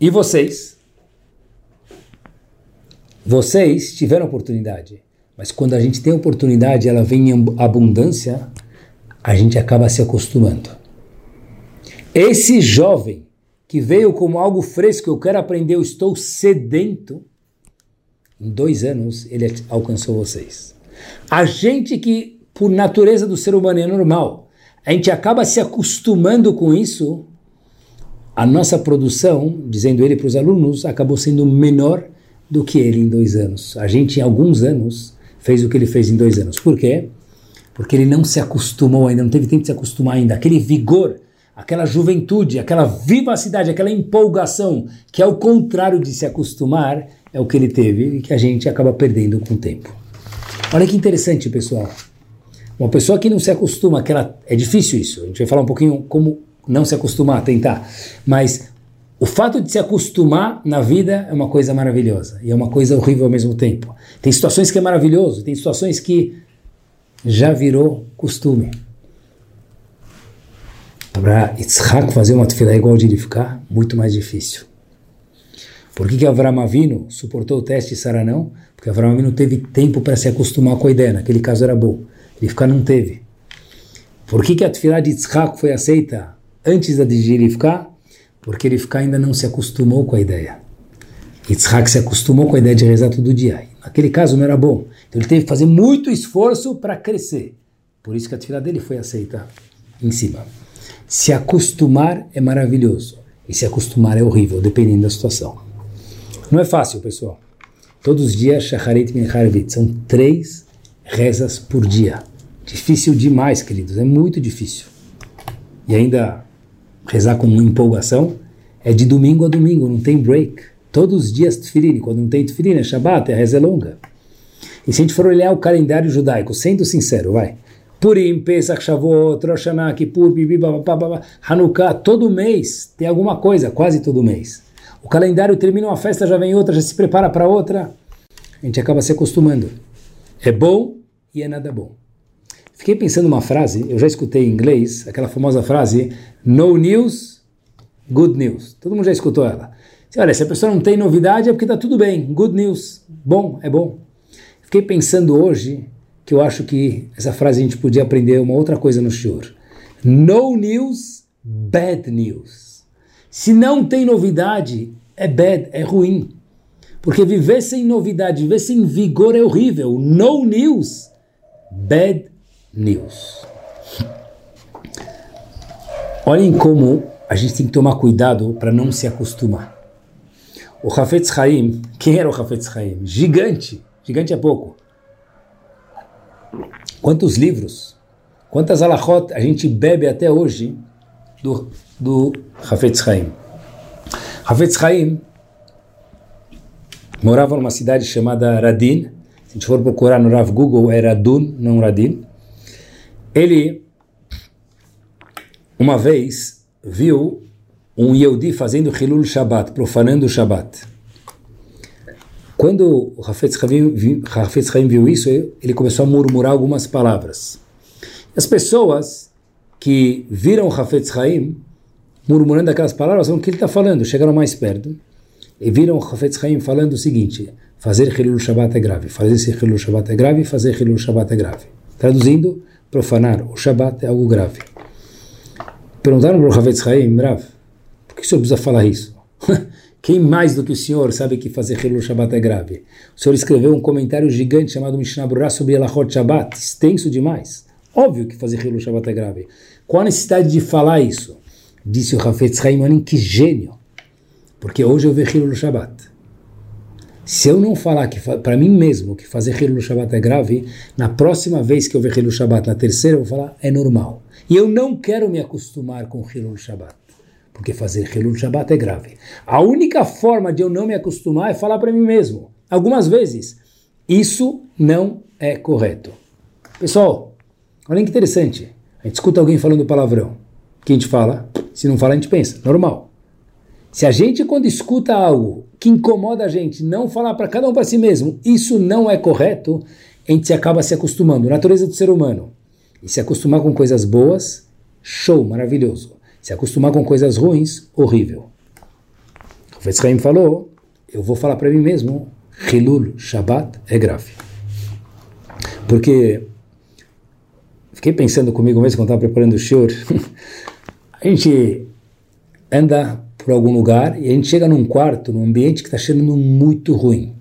Speaker 1: E vocês? Vocês tiveram oportunidade. Mas quando a gente tem oportunidade, ela vem em abundância, a gente acaba se acostumando. Esse jovem que veio como algo fresco, eu quero aprender, eu estou sedento, em dois anos, ele alcançou vocês. A gente que, por natureza do ser humano, é normal, a gente acaba se acostumando com isso, a nossa produção, dizendo ele para os alunos, acabou sendo menor do que ele em dois anos. A gente, em alguns anos, fez o que ele fez em dois anos. Por quê? Porque ele não se acostumou ainda, não teve tempo de se acostumar ainda. Aquele vigor, aquela juventude, aquela vivacidade, aquela empolgação, que é o contrário de se acostumar, é o que ele teve e que a gente acaba perdendo com o tempo. Olha que interessante, pessoal. Uma pessoa que não se acostuma, que ela, é difícil isso, a gente vai falar um pouquinho como não se acostumar, tentar, mas o fato de se acostumar na vida é uma coisa maravilhosa e é uma coisa horrível ao mesmo tempo. Tem situações que é maravilhoso, tem situações que já virou costume. Para Yitzhak fazer uma tefilá igual de ele ficar, muito mais difícil. Por que, que Avram Avinu suportou o teste e Sara não? Porque Avram Avinu teve tempo para se acostumar com a ideia, naquele caso era bom. Ele ficar não teve. Por que, que a tefilá de Yitzhak foi aceita antes da de Rivka? Porque ficar ainda não se acostumou com a ideia. Yitzhak se acostumou com a ideia de rezar todo dia. Naquele caso não era bom. Então ele teve que fazer muito esforço para crescer. Por isso que a tefilá dele foi aceita em cima. Se acostumar é maravilhoso. E se acostumar é horrível, dependendo da situação. Não é fácil, pessoal. Todos os dias, Shacharit Mincharavit, são três rezas por dia. Difícil demais, queridos, é muito difícil. E ainda rezar com empolgação é de domingo a domingo, não tem break. Todos os dias tefilin, quando não tem tefilin, é Shabbat, a reza é longa. E se a gente for olhar o calendário judaico, sendo sincero, vai, Purim, Pesach, Shavuot, Rosh Hashanah, Kippur, Bibi, Hanukkah, todo mês tem alguma coisa, quase todo mês. O calendário termina uma festa, já vem outra, já se prepara para outra. A gente acaba se acostumando. É bom e é nada bom. Fiquei pensando uma frase, eu já escutei em inglês, aquela famosa frase, no news, good news. Todo mundo já escutou ela. Olha, se a pessoa não tem novidade é porque está tudo bem, good news, bom, é bom. Fiquei pensando hoje que eu acho que essa frase a gente podia aprender uma outra coisa no shiur. No news, bad news. Se não tem novidade, é bad, é ruim. Porque viver sem novidade, viver sem vigor é horrível. No news, bad news. Olhem como a gente tem que tomar cuidado para não se acostumar. O Hafetz Haim, quem era o Hafetz Haim? Gigante, gigante é pouco. Quantos livros, quantas alahot a gente bebe até hoje do do Hafetz Haim. Hafetz Haim morava numa cidade chamada Radin. Se a gente for procurar no Rav Google, é Radun, não Radin. Ele, uma vez, viu um Yehudi fazendo Hilul Shabbat, profanando o Shabbat. Quando Hafetz Haim, viu isso, ele começou a murmurar algumas palavras. As pessoas que viram o Hafetz Haim murmurando aquelas palavras, o que ele está falando? Chegaram mais perto. e viram o Hafetz Haim falando o seguinte, fazer Hilul Shabbat é grave, fazer esse Hilul Shabbat é grave, fazer Hilul Shabbat é grave. Traduzindo, profanar o Shabbat é algo grave. Perguntaram para o Hafetz Haim, Rav, por que o senhor precisa falar isso? *laughs* Quem mais do que o senhor sabe que fazer Hilul Shabbat é grave? O senhor escreveu um comentário gigante chamado Mishnah Berurah sobre Elachot Shabbat, extenso demais. Óbvio que fazer Hilul Shabbat é grave. Qual a necessidade de falar isso? Disse o Hafetz Haim, que gênio. Porque hoje eu vejo Hilul Shabbat. Se eu não falar que para mim mesmo que fazer Hilul Shabbat é grave, na próxima vez que eu ver Hilul Shabbat, na terceira, eu vou falar é normal. E eu não quero me acostumar com Hilul Shabbat porque fazer Hilul Shabbat é grave. A única forma de eu não me acostumar é falar para mim mesmo. Algumas vezes, isso não é correto. Pessoal, olha que interessante. A gente escuta alguém falando palavrão. O que a gente fala? Se não fala, a gente pensa. Normal. Se a gente, quando escuta algo que incomoda a gente, não falar para cada um para si mesmo, isso não é correto, a gente acaba se acostumando. Natureza do ser humano. E se acostumar com coisas boas, show, maravilhoso. Se acostumar com coisas ruins, horrível. O Haim falou, eu vou falar para mim mesmo, Hilul Shabbat é grave. Porque fiquei pensando comigo mesmo quando estava preparando o shiur, *laughs* a gente anda por algum lugar e a gente chega num quarto, num ambiente que está cheirando muito ruim.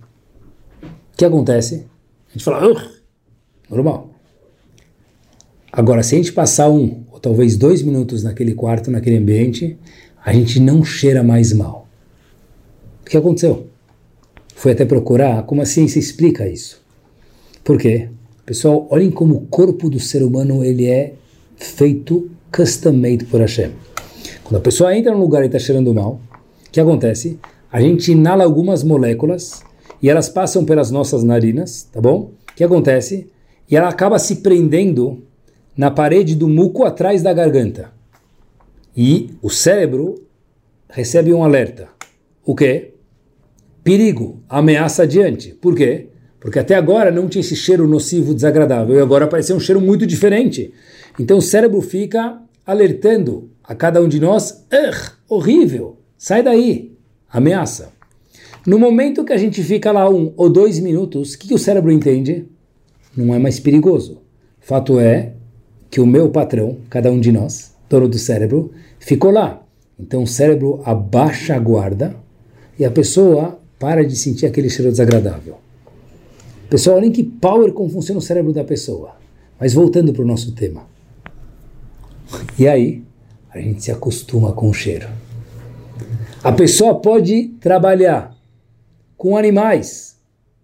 Speaker 1: O que acontece? A gente fala, normal. Agora, se a gente passar um talvez dois minutos naquele quarto, naquele ambiente, a gente não cheira mais mal. O que aconteceu? Foi até procurar como a ciência explica isso. Por quê? Pessoal, olhem como o corpo do ser humano ele é feito custom-made por Hashem. Quando a pessoa entra num lugar e está cheirando mal, o que acontece? A gente inala algumas moléculas e elas passam pelas nossas narinas, tá bom? O que acontece? E ela acaba se prendendo na parede do muco atrás da garganta. E o cérebro recebe um alerta. O quê? Perigo, ameaça adiante. Por quê? Porque até agora não tinha esse cheiro nocivo, desagradável, e agora apareceu um cheiro muito diferente. Então o cérebro fica alertando a cada um de nós: horrível, sai daí, ameaça. No momento que a gente fica lá um ou dois minutos, o que, que o cérebro entende? Não é mais perigoso. Fato é que o meu patrão, cada um de nós, dono do cérebro, ficou lá. Então o cérebro abaixa a guarda e a pessoa para de sentir aquele cheiro desagradável. Pessoal, olhem que power como funciona o cérebro da pessoa. Mas voltando para o nosso tema. E aí, a gente se acostuma com o cheiro. A pessoa pode trabalhar com animais,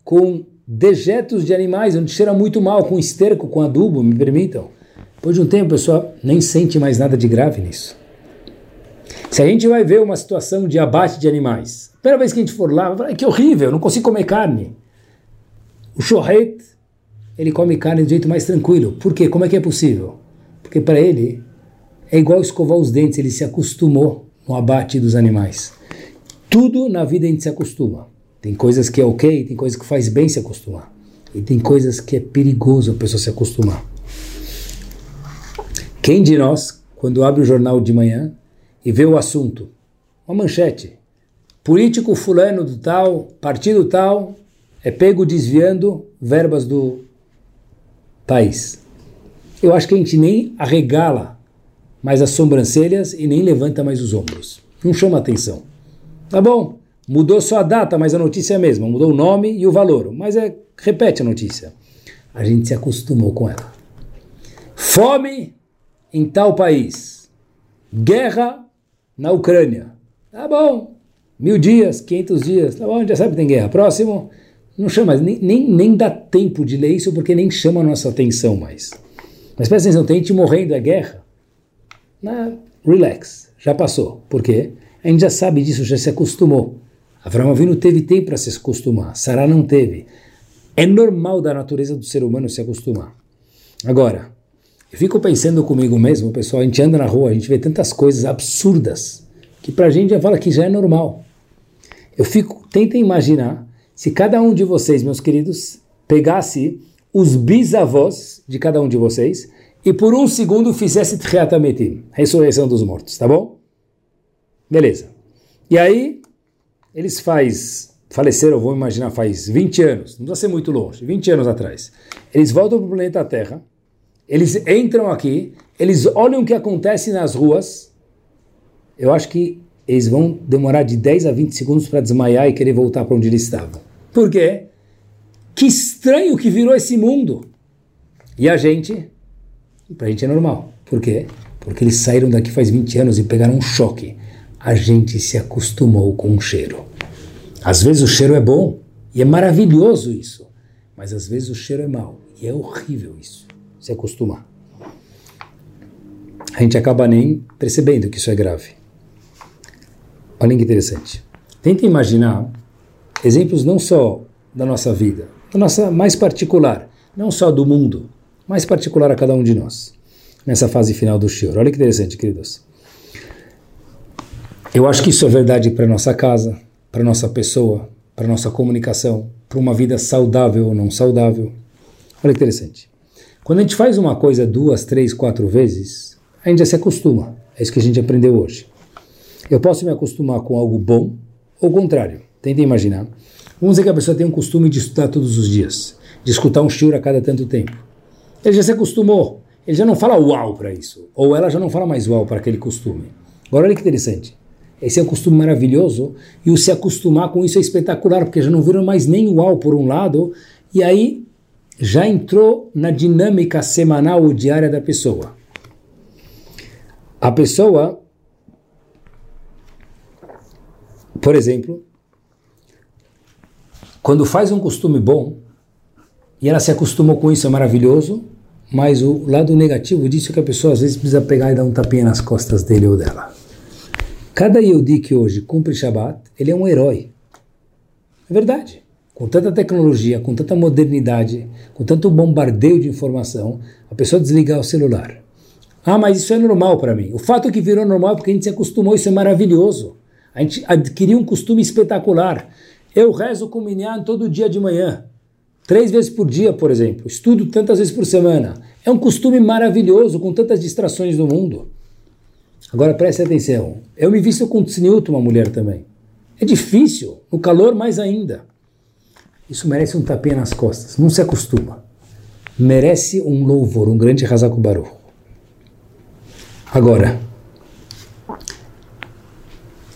Speaker 1: com dejetos de animais, onde cheira muito mal, com esterco, com adubo, me permitam. Depois de um tempo, a pessoa nem sente mais nada de grave nisso. Se a gente vai ver uma situação de abate de animais, a primeira vez que a gente for lá, vai falar, que horrível, não consigo comer carne. O shohet, ele come carne do jeito mais tranquilo. Por quê? Como é que é possível? Porque para ele é igual escovar os dentes, ele se acostumou no abate dos animais. Tudo na vida a gente se acostuma. Tem coisas que é ok, tem coisas que faz bem se acostumar. E tem coisas que é perigoso a pessoa se acostumar. Quem de nós, quando abre o jornal de manhã e vê o assunto, uma manchete, político fulano do tal, partido tal, é pego desviando verbas do país. Eu acho que a gente nem arregala mais as sobrancelhas e nem levanta mais os ombros. Não chama atenção. Tá bom, mudou só a data, mas a notícia é a mesma. Mudou o nome e o valor, mas é repete a notícia. A gente se acostumou com ela. Fome em tal país. Guerra na Ucrânia. Tá bom. Mil dias, quinhentos dias. Tá bom, já sabe que tem guerra. Próximo. Não chama, nem, nem, nem dá tempo de ler isso porque nem chama a nossa atenção mais. Mas presta atenção, tem gente morrendo, é guerra. Na, relax, já passou. Por quê? A gente já sabe disso, já se acostumou. Avraham Avinu teve tempo para se acostumar, Sarah não teve. É normal da natureza do ser humano se acostumar. Agora, eu fico pensando comigo mesmo, pessoal, a gente anda na rua, a gente vê tantas coisas absurdas que pra gente já fala que já é normal. Eu fico, tenta imaginar se cada um de vocês, meus queridos, pegasse os bisavós de cada um de vocês e por um segundo fizesse Tchiatametim, ressurreição dos mortos, tá bom? Beleza. E aí, eles faz, faleceram, vou imaginar, faz 20 anos, não precisa ser muito longe, 20 anos atrás. Eles voltam para o planeta Terra, eles entram aqui, eles olham o que acontece nas ruas, eu acho que eles vão demorar de 10 a 20 segundos para desmaiar e querer voltar para onde eles estavam. Por quê? Que estranho que virou esse mundo. E a gente, para a gente é normal. Por quê? Porque eles saíram daqui faz 20 anos e pegaram um choque. A gente se acostumou com o cheiro. Às vezes o cheiro é bom e é maravilhoso isso, mas às vezes o cheiro é mau e é horrível isso. Se acostumar. A gente acaba nem percebendo que isso é grave. Olha que interessante. Tenta imaginar exemplos não só da nossa vida, da nossa mais particular, não só do mundo, mais particular a cada um de nós, nessa fase final do Shior. Olha que interessante, queridos. Eu acho que isso é verdade para nossa casa, para nossa pessoa, para nossa comunicação, para uma vida saudável ou não saudável. Olha que interessante. Quando a gente faz uma coisa duas, três, quatro vezes, a gente já se acostuma. É isso que a gente aprendeu hoje. Eu posso me acostumar com algo bom ou contrário. Tenta imaginar. Vamos dizer que a pessoa tem um costume de estudar todos os dias, de escutar um shiur a cada tanto tempo. Ele já se acostumou. Ele já não fala uau para isso. Ou ela já não fala mais uau para aquele costume. Agora olha que interessante. Esse é um costume maravilhoso e o se acostumar com isso é espetacular, porque já não viram mais nem uau por um lado, e aí já entrou na dinâmica semanal ou diária da pessoa. A pessoa, por exemplo, quando faz um costume bom, e ela se acostumou com isso, é maravilhoso, mas o lado negativo disso é que a pessoa às vezes precisa pegar e dar um tapinha nas costas dele ou dela. Cada Yehudi que hoje cumpre Shabbat, ele é um herói. É verdade. Com tanta tecnologia, com tanta modernidade, com tanto bombardeio de informação, a pessoa desligar o celular. Ah, mas isso é normal para mim. O fato que virou normal é porque a gente se acostumou, isso é maravilhoso. A gente adquiriu um costume espetacular. Eu rezo com o Minyan todo dia de manhã. Três vezes por dia, por exemplo. Estudo tantas vezes por semana. É um costume maravilhoso, com tantas distrações no mundo. Agora preste atenção. Eu me visto com tzniut, uma mulher também. É difícil, no calor mais ainda. Isso merece um tapinha nas costas, não se acostuma. Merece um louvor, um grande Hazakubaru. Agora,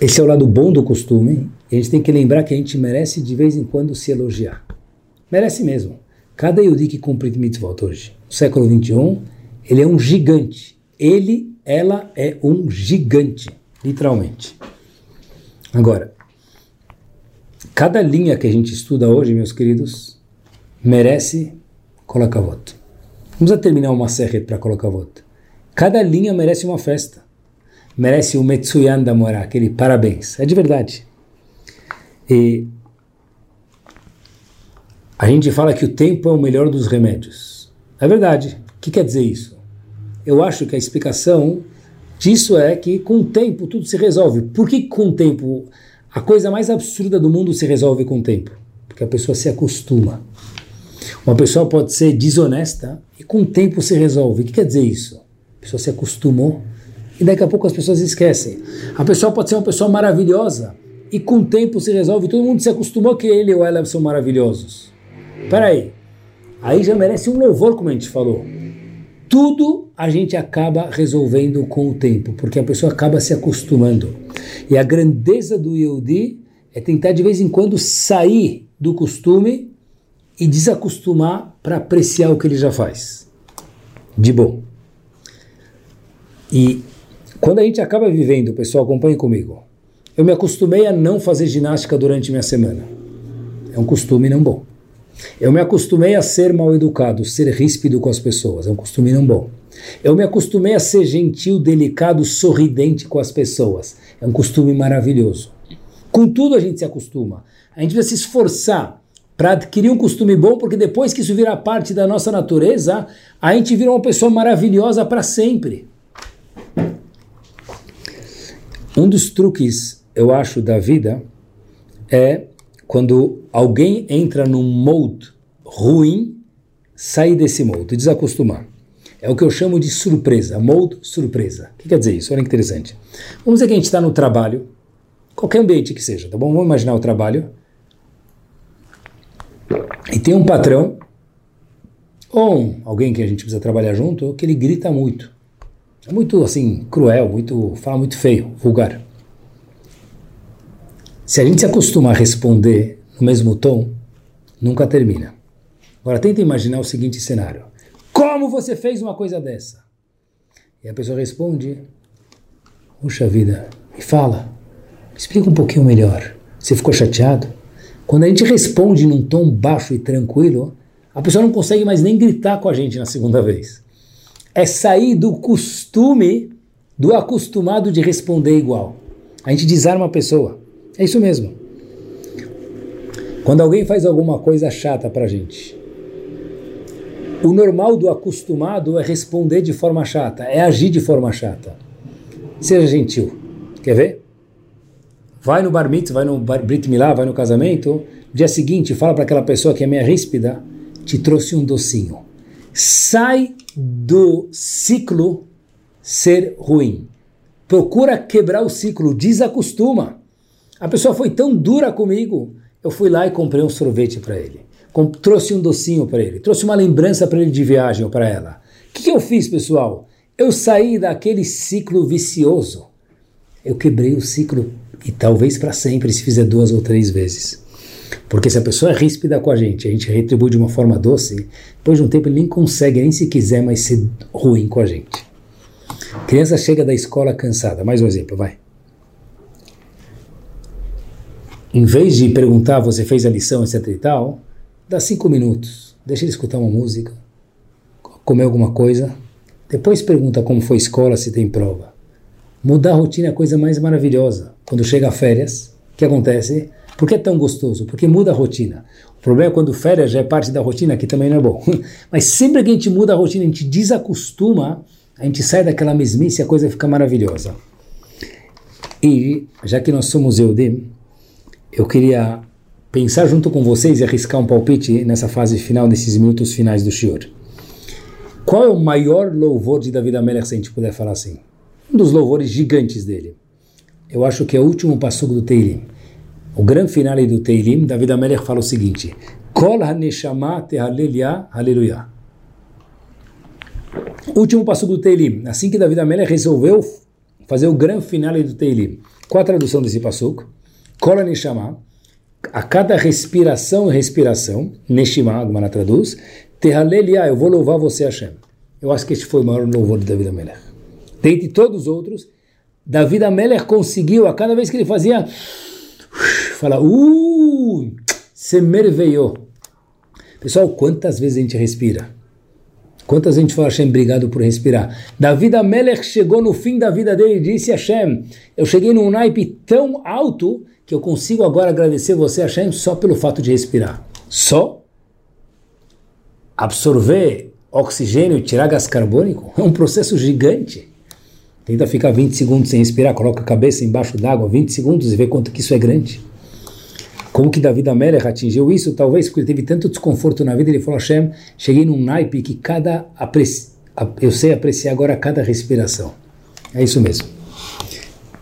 Speaker 1: esse é o lado bom do costume. E a gente tem que lembrar que a gente merece de vez em quando se elogiar. Merece mesmo. Cada Yudi que cumpre mitzvot hoje, no século 21, ele é um gigante. Ele ela é um gigante, literalmente. Agora, cada linha que a gente estuda hoje, meus queridos, merece colocavot. Vamos a terminar uma serra para colocavot. Cada linha merece uma festa. Merece o Metsuyan da Morá, aquele parabéns. É de verdade. E a gente fala que o tempo é o melhor dos remédios. É verdade. O que quer dizer isso? eu acho que a explicação disso é que com o tempo tudo se resolve. Por que com o tempo a coisa mais absurda do mundo se resolve com o tempo? Porque a pessoa se acostuma. Uma pessoa pode ser desonesta e com o tempo se resolve. O que quer dizer isso? A pessoa se acostumou e daqui a pouco as pessoas esquecem. A pessoa pode ser uma pessoa maravilhosa e com o tempo se resolve. Todo mundo se acostumou que ele ou ela são maravilhosos. Peraí, aí já merece um louvor, como a gente falou tudo a gente acaba resolvendo com o tempo, porque a pessoa acaba se acostumando. E a grandeza do Yehudi é tentar de vez em quando sair do costume e desacostumar para apreciar o que ele já faz. De bom. E quando a gente acaba vivendo, pessoal, acompanhe comigo. Eu me acostumei a não fazer ginástica durante minha semana. É um costume não bom. Eu me acostumei a ser mal educado, ser ríspido com as pessoas, é um costume não bom. Eu me acostumei a ser gentil, delicado, sorridente com as pessoas, é um costume maravilhoso. Com tudo a gente se acostuma. A gente precisa se esforçar para adquirir um costume bom, porque depois que isso virar parte da nossa natureza, a gente vira uma pessoa maravilhosa para sempre. Um dos truques, eu acho, da vida é quando alguém entra num mode ruim, sair desse mode, desacostumar. É o que eu chamo de surpresa, mode surpresa. O que quer dizer isso? Olha que interessante. Vamos dizer que a gente está no trabalho qualquer ambiente que seja, tá bom? Vamos imaginar o trabalho. E tem um patrão, ou um, alguém que a gente precisa trabalhar junto, que ele grita muito. É muito, assim, cruel, muito, fala muito feio, vulgar. Se a gente se acostumar a responder no mesmo tom, nunca termina. Agora, tenta imaginar o seguinte cenário. Como você fez uma coisa dessa? E a pessoa responde, Puxa vida, me fala, me explica um pouquinho melhor. Você ficou chateado? Quando a gente responde num tom baixo e tranquilo, a pessoa não consegue mais nem gritar com a gente na segunda vez. É sair do costume, do acostumado de responder igual. A gente desarma a pessoa. É isso mesmo. Quando alguém faz alguma coisa chata pra gente, o normal do acostumado é responder de forma chata, é agir de forma chata. Seja gentil. Quer ver? Vai no bar mitzvah, vai no bar, brit milá, vai no casamento, dia seguinte fala para aquela pessoa que é meia ríspida, te trouxe um docinho. Sai do ciclo ser ruim. Procura quebrar o ciclo, desacostuma. A pessoa foi tão dura comigo, eu fui lá e comprei um sorvete para ele. Com, trouxe um docinho para ele, trouxe uma lembrança para ele de viagem ou para ela. O que, que eu fiz, pessoal? Eu saí daquele ciclo vicioso. Eu quebrei o ciclo e talvez para sempre se fizer duas ou três vezes. Porque se a pessoa é ríspida com a gente, a gente retribui de uma forma doce, depois de um tempo ele nem consegue, nem se quiser mais ser ruim com a gente. Criança chega da escola cansada. Mais um exemplo, vai. Em vez de perguntar, você fez a lição, etc e tal, dá cinco minutos, deixa ele escutar uma música, comer alguma coisa, depois pergunta como foi a escola, se tem prova. Mudar a rotina é a coisa mais maravilhosa. Quando chega a férias, o que acontece? Por que é tão gostoso? Porque muda a rotina. O problema é quando férias já é parte da rotina, que também não é bom. *laughs* Mas sempre que a gente muda a rotina, a gente desacostuma, a gente sai daquela mesmice e a coisa fica maravilhosa. E, já que nós somos Eudim, eu queria pensar junto com vocês e arriscar um palpite nessa fase final, nesses minutos finais do Shior. Qual é o maior louvor de David Amelech, se a gente puder falar assim? Um dos louvores gigantes dele. Eu acho que é o último passugo do Teilim. O grande finale do Teilim, David Amelech fala o seguinte: Kol haneshama tehalelia aleluia. Último passugo do Teilim. Assim que David Amelech resolveu fazer o grande finale do Teilim. Qual a tradução desse passugo? Kol haneshama a cada respiração e respiração, Neshima, Agmara traduz, Tehalelia, eu vou louvar você, Hashem. Eu acho que este foi o maior louvor de David Amelech. Dentre todos os outros, David Amelech conseguiu, a cada vez que ele fazia, falar, se merveio. Pessoal, quantas vezes a gente respira? Quantas a gente fala, Hashem, obrigado por respirar? David Amelech chegou no fim da vida dele e disse, Hashem, eu cheguei num naipe tão alto que eu consigo agora agradecer você, Hashem, só pelo fato de respirar. Só absorver oxigênio e tirar gás carbônico é um processo gigante. Tenta ficar 20 segundos sem respirar, coloca a cabeça embaixo d'água 20 segundos e vê quanto que isso é grande. Como que David Amelech atingiu isso? Talvez porque ele teve tanto desconforto na vida, ele falou, Hashem, cheguei num naipe que cada eu sei apreciar agora cada respiração. É isso mesmo.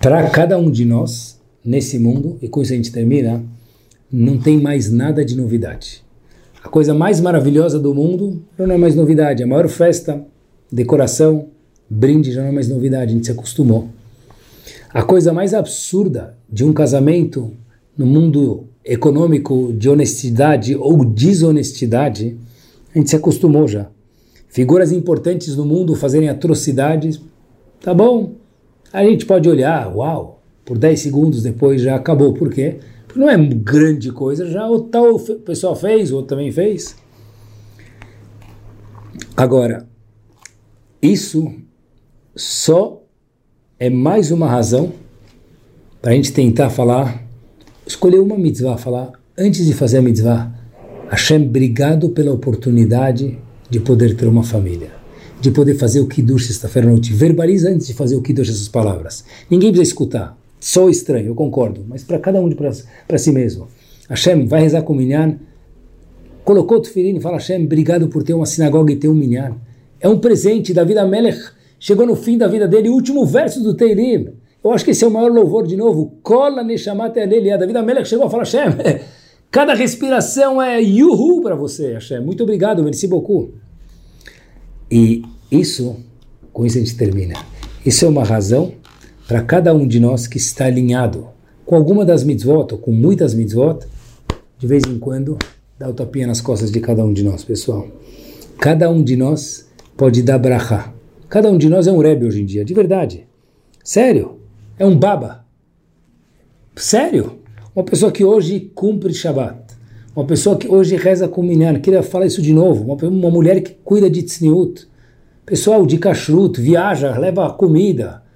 Speaker 1: Para cada um de nós, nesse mundo, e com isso a gente termina, não tem mais nada de novidade. A coisa mais maravilhosa do mundo já não é mais novidade. A maior festa, decoração, brinde já não é mais novidade, a gente se acostumou. A coisa mais absurda de um casamento no mundo econômico de honestidade ou desonestidade, a gente se acostumou já. Figuras importantes no mundo fazerem atrocidades, tá bom, a gente pode olhar, uau, por 10 segundos depois já acabou. Por quê? não é grande coisa, já o tal pessoal fez, o outro também fez. Agora, isso só é mais uma razão para a gente tentar falar, escolher uma mitzvah, falar antes de fazer a mitzvah, Hashem, obrigado pela oportunidade de poder ter uma família, de poder fazer o Kiddush sexta-feira à noite. Verbaliza antes de fazer o Kiddush essas palavras. Ninguém precisa escutar. Sou estranho, eu concordo, mas para cada um para si mesmo. Hashem vai rezar com o minyan, colocou o tefilim e fala, Hashem, obrigado por ter uma sinagoga e ter um minyan. É um presente da vida Melech. Chegou no fim da vida dele, último verso do Teilim. Eu acho que esse é o maior louvor de novo. Cola Neshamat Alelia. David Amelech chegou a falar, Hashem, *laughs* cada respiração é yuhu para você, Hashem. Muito obrigado, merci beaucoup. E isso, com isso a gente termina. Isso é uma razão para cada um de nós que está alinhado com alguma das mitzvot, ou com muitas mitzvot, de vez em quando, dá o tapinha nas costas de cada um de nós, pessoal. Cada um de nós pode dar brachá. Cada um de nós é um rebbe hoje em dia, de verdade. Sério é um baba. Sério? Uma pessoa que hoje cumpre Shabbat. Uma pessoa que hoje reza com minyan. Queria falar isso de novo. Uma, uma mulher que cuida de tzniut. Pessoal de kashrut, viaja, leva comida.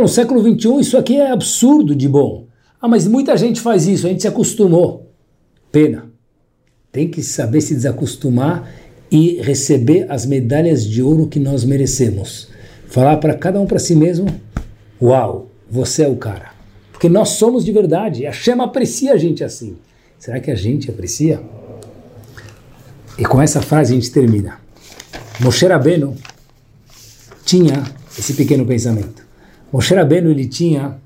Speaker 1: No século XXI isso aqui é absurdo de bom. Ah, mas muita gente faz isso, a gente se acostumou. Pena. Tem que saber se desacostumar e receber as medalhas de ouro que nós merecemos. Falar para cada um para si mesmo: Uau, você é o cara. Porque nós somos de verdade. A Shema aprecia a gente assim. Será que a gente aprecia? E com essa frase a gente termina. Moshe Rabbeinu tinha esse pequeno pensamento. Moshe Rabbeinu ele tinha,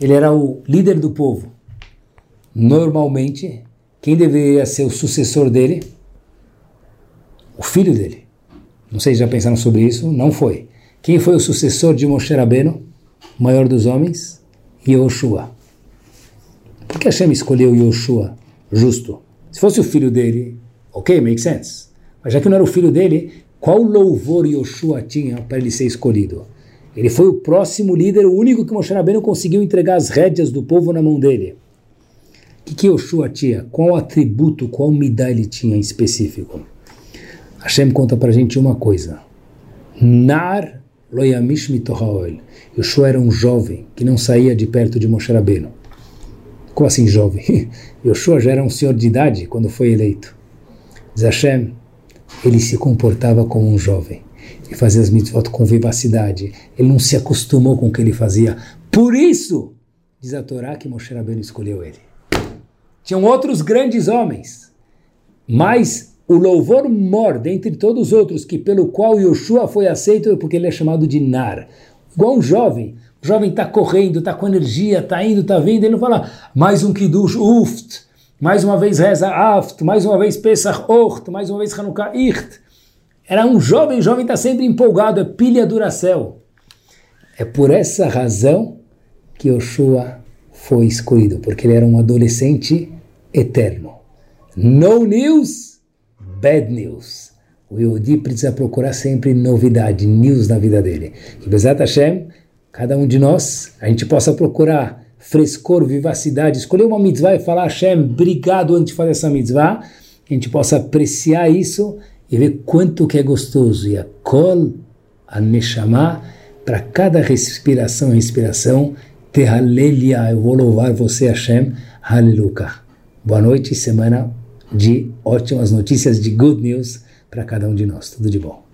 Speaker 1: ele era o líder do povo. Normalmente, quem deveria ser o sucessor dele? O filho dele. Não sei se já pensaram sobre isso, não foi. Quem foi o sucessor de Moshe Rabbeinu? o maior dos homens, Yoshua. Por que Hashem escolheu Yoshua justo? Se fosse o filho dele, ok, make sense. Mas já que não era o filho dele, qual louvor Yoshua tinha para ele ser escolhido? Ele foi o próximo líder, o único que Moshe Rabbeinu conseguiu entregar as rédeas do povo na mão dele. O que, que Yoshua tinha? Qual atributo, qual midá ele tinha em específico? Hashem conta para a gente uma coisa. Nar Loyamish mitohaol. Yoshua era um jovem que não saía de perto de Moshe Rabbeinu. Como assim jovem? *laughs* Yoshua já era um senhor de idade quando foi eleito. Diz Hashem, ele se comportava como um jovem. Ele fazia as mitzvot com vivacidade. Ele não se acostumou com o que ele fazia. Por isso, diz a Torá que Moshe Rabbeinu escolheu ele. Tinham outros grandes homens, mas o louvor mor dentre todos os outros, que pelo qual Yoshua foi aceito, porque ele é chamado de Nar. Igual um jovem. O jovem está correndo, está com energia, está indo, está vindo, ele não fala mais um Kiddush, Uft, mais uma vez Reza Aft, mais uma vez Pesach Ocht, mais uma vez Hanukkah Icht. Era um jovem, jovem está sempre empolgado, é pilha duracel. É por essa razão que Yoshua foi escolhido, porque ele era um adolescente eterno. No news, bad news. O Yehudi precisa procurar sempre novidade, news na vida dele. Que Bezat Hashem, cada um de nós, a gente possa procurar frescor, vivacidade, escolher uma mitzvah e falar Hashem, obrigado antes de fazer essa mitzvah, que a gente possa apreciar isso e ver quanto que é gostoso. E a kol, a neshama, para cada respiração e respiração, terralelia, eu vou louvar você Hashem, aleluia. Boa noite, semana de ótimas notícias, de good news para cada um de nós. Tudo de bom.